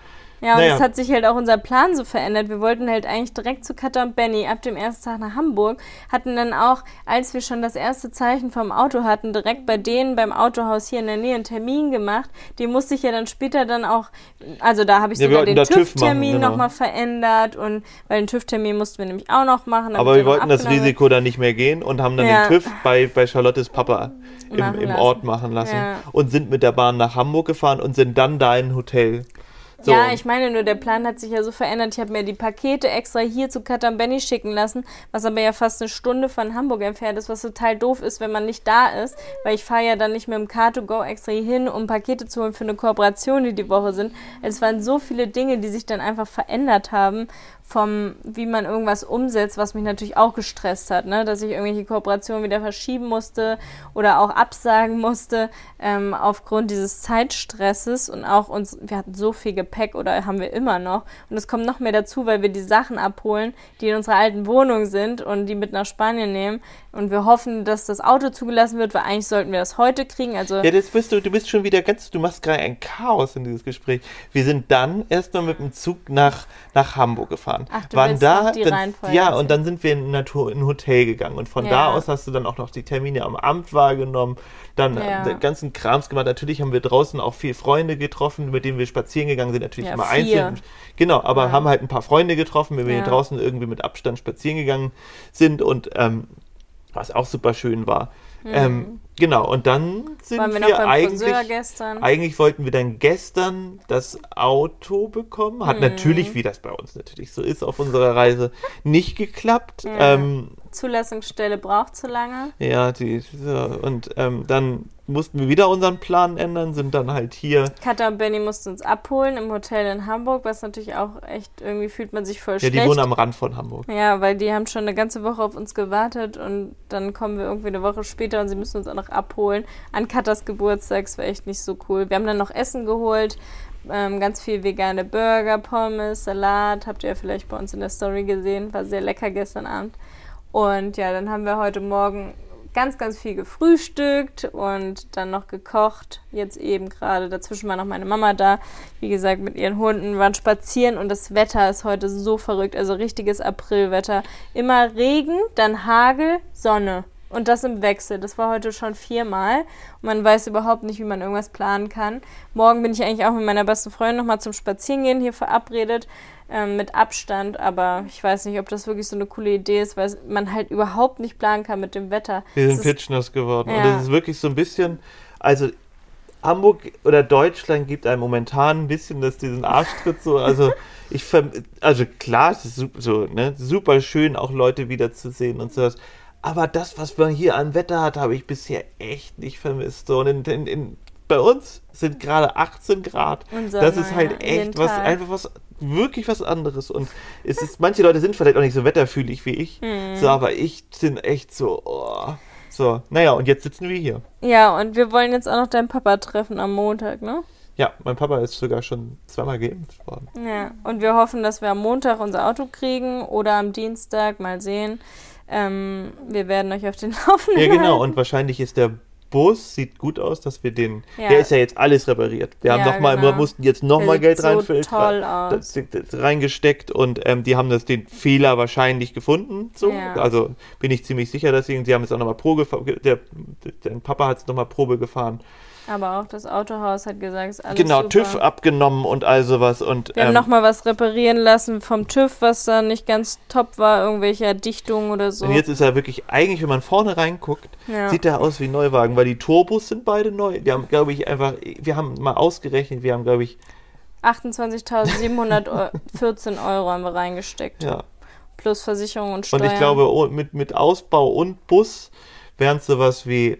Ja, und naja. es hat sich halt auch unser Plan so verändert. Wir wollten halt eigentlich direkt zu Katha und Benny ab dem ersten Tag nach Hamburg. Hatten dann auch, als wir schon das erste Zeichen vom Auto hatten, direkt bei denen beim Autohaus hier in der Nähe einen Termin gemacht. Den musste ich ja dann später dann auch, also da habe ich ja, sogar den TÜV-Termin TÜV genau. nochmal verändert und weil den TÜV-Termin mussten wir nämlich auch noch machen. Aber wir wollten das Risiko dann nicht mehr gehen und haben dann ja. den TÜV bei, bei Charlottes Papa im, im Ort machen lassen ja. und sind mit der Bahn nach Hamburg gefahren und sind dann da in ein Hotel so. Ja, ich meine nur, der Plan hat sich ja so verändert. Ich habe mir die Pakete extra hier zu Katambenny schicken lassen, was aber ja fast eine Stunde von Hamburg entfernt ist, was total doof ist, wenn man nicht da ist, weil ich fahre ja dann nicht mit dem Car2Go extra hier hin, um Pakete zu holen für eine Kooperation, die die Woche sind. Es waren so viele Dinge, die sich dann einfach verändert haben vom, wie man irgendwas umsetzt, was mich natürlich auch gestresst hat, ne? dass ich irgendwelche Kooperationen wieder verschieben musste oder auch absagen musste ähm, aufgrund dieses Zeitstresses und auch uns, wir hatten so viel Gepäck oder haben wir immer noch und es kommt noch mehr dazu, weil wir die Sachen abholen, die in unserer alten Wohnung sind und die mit nach Spanien nehmen und wir hoffen, dass das Auto zugelassen wird, weil eigentlich sollten wir das heute kriegen. Also ja, das bist du, du bist schon wieder ganz, du machst gerade ein Chaos in dieses Gespräch. Wir sind dann erstmal mit dem Zug nach, nach Hamburg gefahren. Ach, du waren da, die dann, ja, und dann sind wir in, Natur, in ein Hotel gegangen und von ja. da aus hast du dann auch noch die Termine am Amt wahrgenommen, dann ja. den ganzen Krams gemacht. Natürlich haben wir draußen auch viele Freunde getroffen, mit denen wir spazieren gegangen sind, natürlich ja, immer einzeln. Genau, aber haben halt ein paar Freunde getroffen, wenn wir hier draußen irgendwie mit Abstand spazieren gegangen sind und ähm, was auch super schön war. Mhm. Ähm, genau, und dann sind Waren wir, wir eigentlich, eigentlich wollten wir dann gestern das Auto bekommen. Hat mhm. natürlich, wie das bei uns natürlich so ist auf unserer Reise, nicht geklappt. Ja. Ähm, Zulassungsstelle braucht zu lange. Ja, die, so, und ähm, dann mussten wir wieder unseren Plan ändern, sind dann halt hier. Katha und Benny mussten uns abholen im Hotel in Hamburg, was natürlich auch echt, irgendwie fühlt man sich voll ja, schlecht. Ja, die wohnen am Rand von Hamburg. Ja, weil die haben schon eine ganze Woche auf uns gewartet und dann kommen wir irgendwie eine Woche später und sie müssen uns auch noch abholen. An Katas Geburtstag, das war echt nicht so cool. Wir haben dann noch Essen geholt, ähm, ganz viel vegane Burger, Pommes, Salat, habt ihr ja vielleicht bei uns in der Story gesehen, war sehr lecker gestern Abend. Und ja, dann haben wir heute Morgen ganz, ganz viel gefrühstückt und dann noch gekocht. Jetzt eben gerade. Dazwischen war noch meine Mama da. Wie gesagt, mit ihren Hunden waren spazieren und das Wetter ist heute so verrückt. Also richtiges Aprilwetter. Immer Regen, dann Hagel, Sonne. Und das im Wechsel. Das war heute schon viermal. Und man weiß überhaupt nicht, wie man irgendwas planen kann. Morgen bin ich eigentlich auch mit meiner besten Freundin nochmal zum Spazierengehen hier verabredet ähm, mit Abstand, aber ich weiß nicht, ob das wirklich so eine coole Idee ist, weil man halt überhaupt nicht planen kann mit dem Wetter. Wir sind pitchnass geworden. Ja. Und das ist wirklich so ein bisschen, also Hamburg oder Deutschland gibt einem momentan ein bisschen das, diesen Arschtritt so. Also ich also klar, es ist super, so, ne, super schön, auch Leute wiederzusehen und so Aber das, was man hier an Wetter hat, habe ich bisher echt nicht vermisst. So, und in, in, in bei uns sind gerade 18 Grad. Sommer, das ist halt echt was, einfach was wirklich was anderes. Und es ist, manche Leute sind vielleicht auch nicht so wetterfühlig wie ich. Hm. So, aber ich bin echt so, oh. So, naja, und jetzt sitzen wir hier. Ja, und wir wollen jetzt auch noch deinen Papa treffen am Montag, ne? Ja, mein Papa ist sogar schon zweimal geimpft worden. Ja, und wir hoffen, dass wir am Montag unser Auto kriegen oder am Dienstag, mal sehen. Ähm, wir werden euch auf den Laufenden Ja, genau, und wahrscheinlich ist der Bus sieht gut aus, dass wir den. Ja. Der ist ja jetzt alles repariert. Wir haben Ja, noch mal, genau. wir mussten jetzt nochmal Geld so rein, reingesteckt und ähm, die haben das den Fehler wahrscheinlich gefunden. So. Ja. Also bin ich ziemlich sicher, dass sie, haben jetzt auch nochmal Probe, der, der Papa hat es nochmal Probe gefahren. Aber auch das Autohaus hat gesagt, ist alles genau, super. TÜV abgenommen und all sowas. Und, Wir haben ähm, nochmal was reparieren lassen vom TÜV, was da nicht ganz top war, irgendwelche Dichtungen oder so. und jetzt ist er wirklich, eigentlich, wenn man vorne reinguckt, Ja. sieht er aus wie ein Neuwagen, weil die Turbos sind beide neu. Wir haben, glaube ich, einfach, wir haben mal ausgerechnet, wir haben, glaube ich, 28.714 Euro haben wir reingesteckt. ja. Plus Versicherung und Steuern. Und ich glaube, oh, mit, mit Ausbau und Bus wären es sowas wie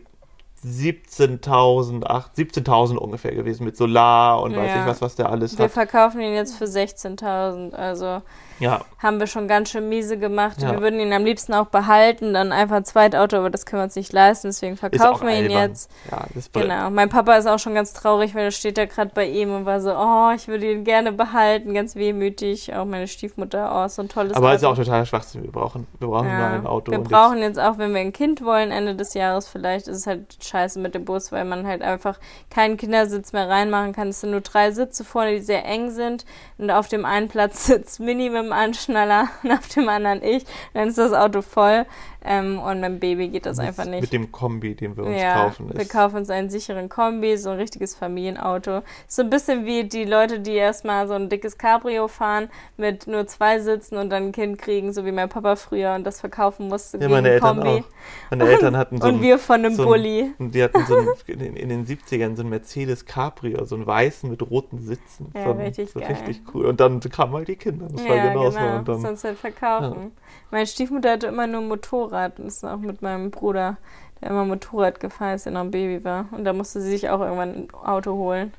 17.000, ach, 17.000 ungefähr gewesen mit Solar und weiß Ja. ich was, was der alles wir hat. verkaufen ihn jetzt für 16.000. Also Ja, haben wir schon ganz schön miese gemacht. Ja. Wir würden ihn am liebsten auch behalten, dann einfach ein Zweitauto, aber das können wir uns nicht leisten, deswegen verkaufen wir ihn albern. jetzt. Ja, das. Genau. Mein Papa ist auch schon ganz traurig, weil er steht da gerade bei ihm und war so, oh, ich würde ihn gerne behalten, ganz wehmütig. Auch meine Stiefmutter, oh, so ein tolles Aber Auto. ist auch totaler Schwachsinn. Wir brauchen, wir brauchen nur ein Auto. Wir brauchen jetzt auch, wenn wir ein Kind wollen, Ende des Jahres vielleicht, ist es halt scheiße mit dem Bus, weil man halt einfach keinen Kindersitz mehr reinmachen kann. Es sind nur drei Sitze vorne, die sehr eng sind. Und auf dem einen Platz sitzt Mini mit dem Anschnaller und auf dem anderen ich. Dann ist das Auto voll. Ähm, und mit dem Baby geht das jetzt einfach nicht. Mit dem Kombi, den wir uns ja, kaufen. wir Ist, kaufen uns einen sicheren Kombi, so ein richtiges Familienauto. So ein bisschen wie die Leute, die erstmal so ein dickes Cabrio fahren mit nur zwei Sitzen und dann ein Kind kriegen, so wie mein Papa früher und das verkaufen musste ja, meine ein Eltern Kombi. auch. Meine Eltern hatten so und ein, wir von einem so Bulli. Und die hatten so ein, in, in den 70ern so ein Mercedes Cabrio, so einen weißen mit roten Sitzen. Ja, so, richtig so geil. richtig cool. Und dann kamen halt die Kinder. Das war ja, genauso. genau. Und dann, Sonst halt verkaufen. Meine Stiefmutter hatte immer nur ein Motorrad. Und ist auch mit meinem Bruder, der immer Motorrad gefahren ist, als er noch ein Baby war. Und da musste sie sich auch irgendwann ein Auto holen.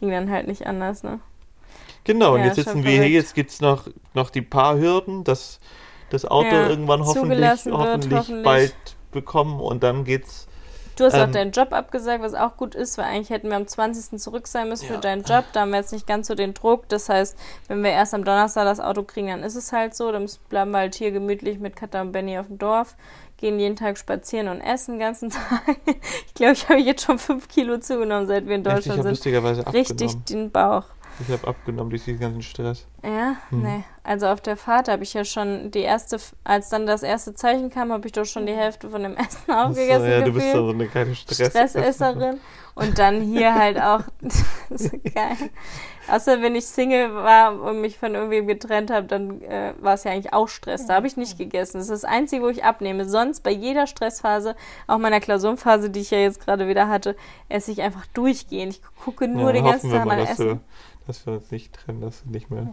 Ging dann halt nicht anders, ne? Genau, und Ja, jetzt schon sitzen wir hier, jetzt gibt es noch, noch die paar Hürden, dass das Auto Ja, irgendwann hoffentlich, wird, hoffentlich, hoffentlich. bald bekommen und dann geht's. Du hast auch Ähm, deinen Job abgesagt, was auch gut ist, weil eigentlich hätten wir am 20. zurück sein müssen Ja. für deinen Job. Da haben wir jetzt nicht ganz so den Druck. Das heißt, wenn wir erst am Donnerstag das Auto kriegen, dann ist es halt so. Dann bleiben wir halt hier gemütlich mit Katha und Benny auf dem Dorf, gehen jeden Tag spazieren und essen den ganzen Tag. Ich glaube, ich habe jetzt schon fünf Kilo zugenommen, seit wir in Echt, Deutschland habe sind. Richtig den Bauch. Ich habe abgenommen durch diesen ganzen Stress. Ja, Hm. nee. Also auf der Fahrt habe ich ja schon die erste, als dann das erste Zeichen kam, habe ich doch schon die Hälfte von dem Essen Ach so, aufgegessen. ja, du bist gefühlt. so eine kleine Stress Stressesserin. Und dann hier halt auch. das ist geil. Außer wenn ich Single war und mich von irgendwem getrennt habe, dann äh, war es ja eigentlich auch Stress. Da habe ich nicht gegessen. Das ist das Einzige, wo ich abnehme. Sonst bei jeder Stressphase, auch meiner Klausurenphase, die ich ja jetzt gerade wieder hatte, esse ich einfach durchgehend. Ich gucke nur ja, den ganzen Tag mal, nach dass, Essen. du, dass wir uns nicht trennen, dass du nicht mehr,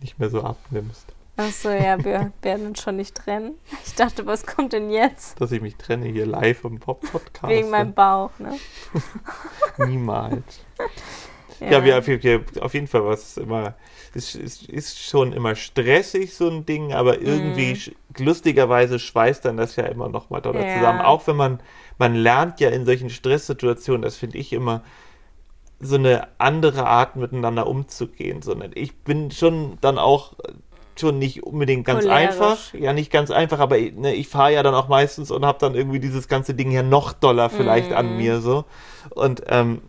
nicht mehr so abnimmst. Achso, ja, wir werden uns schon nicht trennen. Ich dachte, was kommt denn jetzt? Dass ich mich trenne hier live im Pop-Podcast. Wegen meinem Bauch, ne? Niemals. Ja, wir auf, jeden- auf jeden Fall was immer. Es ist, ist schon immer stressig, so ein Ding, aber irgendwie sch- lustigerweise schweißt dann das ja immer noch mal doller Ja. zusammen. Auch wenn man, man lernt ja in solchen Stresssituationen, das finde ich immer, so eine andere Art miteinander umzugehen. Sondern ich bin schon dann auch schon nicht unbedingt ganz Cholerisch. einfach. Ja, nicht ganz einfach, aber ne, ich fahre ja dann auch meistens und habe dann irgendwie dieses ganze Ding ja noch doller vielleicht an Mhm. mir so. Und ähm,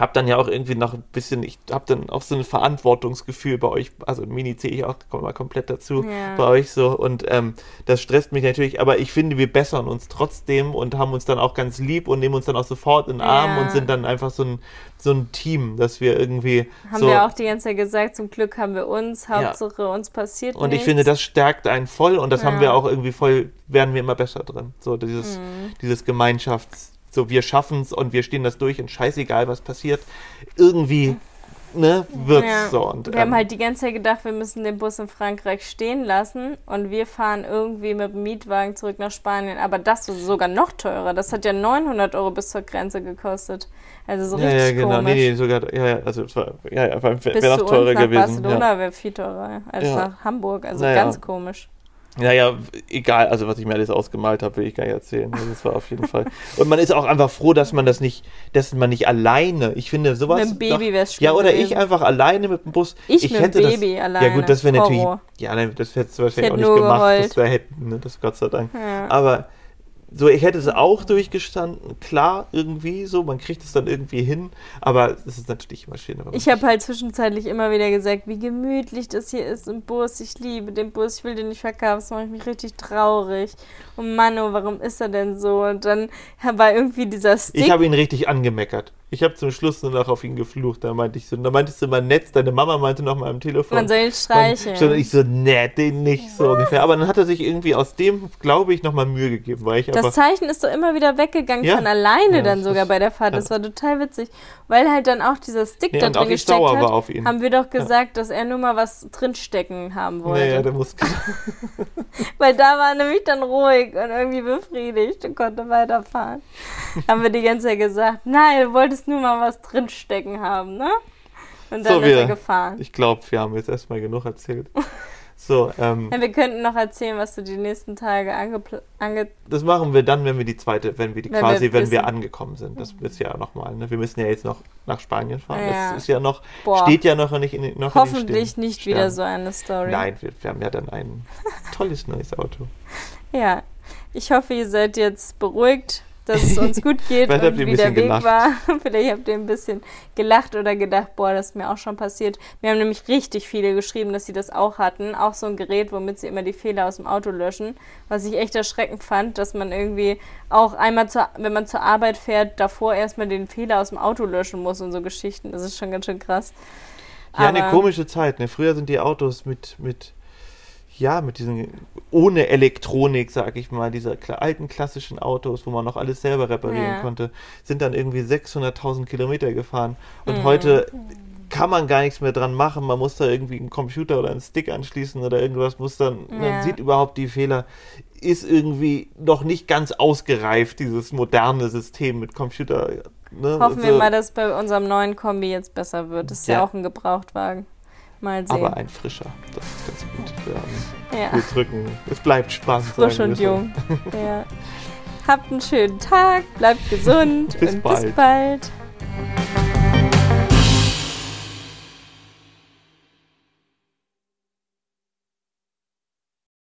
hab dann ja auch irgendwie noch ein bisschen, ich hab dann auch so ein Verantwortungsgefühl bei euch, also Mini zähle ich auch mal komplett dazu, Ja. bei euch so und ähm, das stresst mich natürlich, aber ich finde, wir bessern uns trotzdem und haben uns dann auch ganz lieb und nehmen uns dann auch sofort in den Arm Ja. und sind dann einfach so ein, so ein Team, dass wir irgendwie Haben so wir auch die ganze Zeit gesagt, zum Glück haben wir uns, Hauptsache uns passiert und ich nichts. finde, das stärkt einen voll und das haben Ja. wir auch irgendwie voll, werden wir immer besser drin. So dieses, Mhm. dieses Gemeinschafts, so wir schaffen es und wir stehen das durch und scheißegal, was passiert. Irgendwie, ne, wird's Ja. so. Und, Wir haben ähm, halt die ganze Zeit gedacht, wir müssen den Bus in Frankreich stehen lassen und wir fahren irgendwie mit dem Mietwagen zurück nach Spanien. Aber das war sogar noch teurer. Das hat ja 900 Euro bis zur Grenze gekostet. Also so ja, richtig ja, genau. komisch. Nee, nee, sogar, ja, ja, also es war, ja, ja, wäre wär noch teurer gewesen. Barcelona Ja. wäre viel teurer als Ja. nach Hamburg. Also Naja. ganz komisch. Naja, egal, also was ich mir alles ausgemalt habe, will ich gar nicht erzählen. Also, Das war auf jeden Fall. Und man ist auch einfach froh, dass man das nicht, dass man nicht alleine, ich finde sowas. Mit dem Baby wär's schlimm Ja, oder gewesen. ich einfach alleine mit dem Bus. Ich mit dem hätte Baby das, alleine. Ja, gut, das wäre natürlich. Ja, das hättest du wahrscheinlich auch hätte nicht nur gemacht. geheult. Das wäre hätten, ne, das Gott sei Dank. Ja. Aber so, ich hätte es auch durchgestanden, klar, irgendwie so, man kriegt es dann irgendwie hin, aber es ist natürlich immer man Ich habe halt zwischenzeitlich immer wieder gesagt, wie gemütlich das hier ist im Bus. Ich liebe den Bus, ich will den nicht verkaufen. Das macht mich richtig traurig. Und Mano, warum ist er denn so? Und dann war irgendwie dieser Stick. Ich habe ihn richtig angemeckert. Ich habe zum Schluss nur noch auf ihn geflucht. Da meinte ich so, da meintest du immer nett, deine Mama meinte noch mal am Telefon. man soll ihn streicheln. Und ich so, nee, den nicht so ungefähr. Aber dann hat er sich irgendwie aus dem, glaube ich, nochmal Mühe gegeben, weil ich das einfach. Zeichen ist doch immer wieder weggegangen Ja. von alleine Ja, dann sogar ist- bei der Fahrt. Das ja. war total witzig. Weil halt dann auch dieser Stick Nee, da drin gesteckt hat, war auf ihn. haben wir doch gesagt, dass er nur mal was drinstecken haben wollte. Naja, der muss. Weil da war er nämlich dann ruhig und irgendwie befriedigt und konnte weiterfahren. haben wir die ganze Zeit gesagt, nein, du wolltest nur mal was drinstecken haben, ne? Und dann So, ist wir- er gefahren. Ich glaube, wir haben jetzt erstmal genug erzählt. So, ähm, Ja, wir könnten noch erzählen, was du die nächsten Tage ange das machen wir dann, wenn wir die zweite, wenn wir die Wenn quasi, wir wenn wir angekommen sind. Das ist ja nochmal, ne? Wir müssen ja jetzt noch nach Spanien fahren. Ja. Das ist ja noch, Boah. steht ja noch nicht in den noch in Hoffentlich den nicht wieder so eine Story. Nein, wir, wir haben ja dann ein tolles neues Auto. Ja, ich hoffe, ihr seid jetzt beruhigt, dass es uns gut geht und wie der Weg gelacht. war. Vielleicht habt ihr ein bisschen gelacht oder gedacht, boah, das ist mir auch schon passiert. Wir haben nämlich richtig viele geschrieben, dass sie das auch hatten. Auch so ein Gerät, womit sie immer die Fehler aus dem Auto löschen. Was ich echt erschreckend fand, dass man irgendwie auch einmal, zur, wenn man zur Arbeit fährt, davor erstmal den Fehler aus dem Auto löschen muss und so Geschichten. Das ist schon ganz schön krass. Ja, eine Aber- komische Zeit. Ne? Früher sind die Autos mit, mit, ja, mit diesen, ohne Elektronik, sag ich mal, diese kla- alten klassischen Autos, wo man noch alles selber reparieren Ja. konnte, sind dann irgendwie 600.000 Kilometer gefahren. Und Mhm. heute kann man gar nichts mehr dran machen. Man muss da irgendwie einen Computer oder einen Stick anschließen oder irgendwas, muss dann, man Ja. sieht überhaupt die Fehler. Ist irgendwie noch nicht ganz ausgereift, dieses moderne System mit Computer. Ne? Hoffen wir Also- mal, dass bei unserem neuen Kombi jetzt besser wird. Das ist ja, Ja. auch ein Gebrauchtwagen. Mal sehen. Aber ein frischer. Das ist ganz gut. Wir, haben, ja. wir drücken. Es bleibt spannend. Frisch und jung. ja. Habt einen schönen Tag, bleibt gesund Bis und bis bald. bald.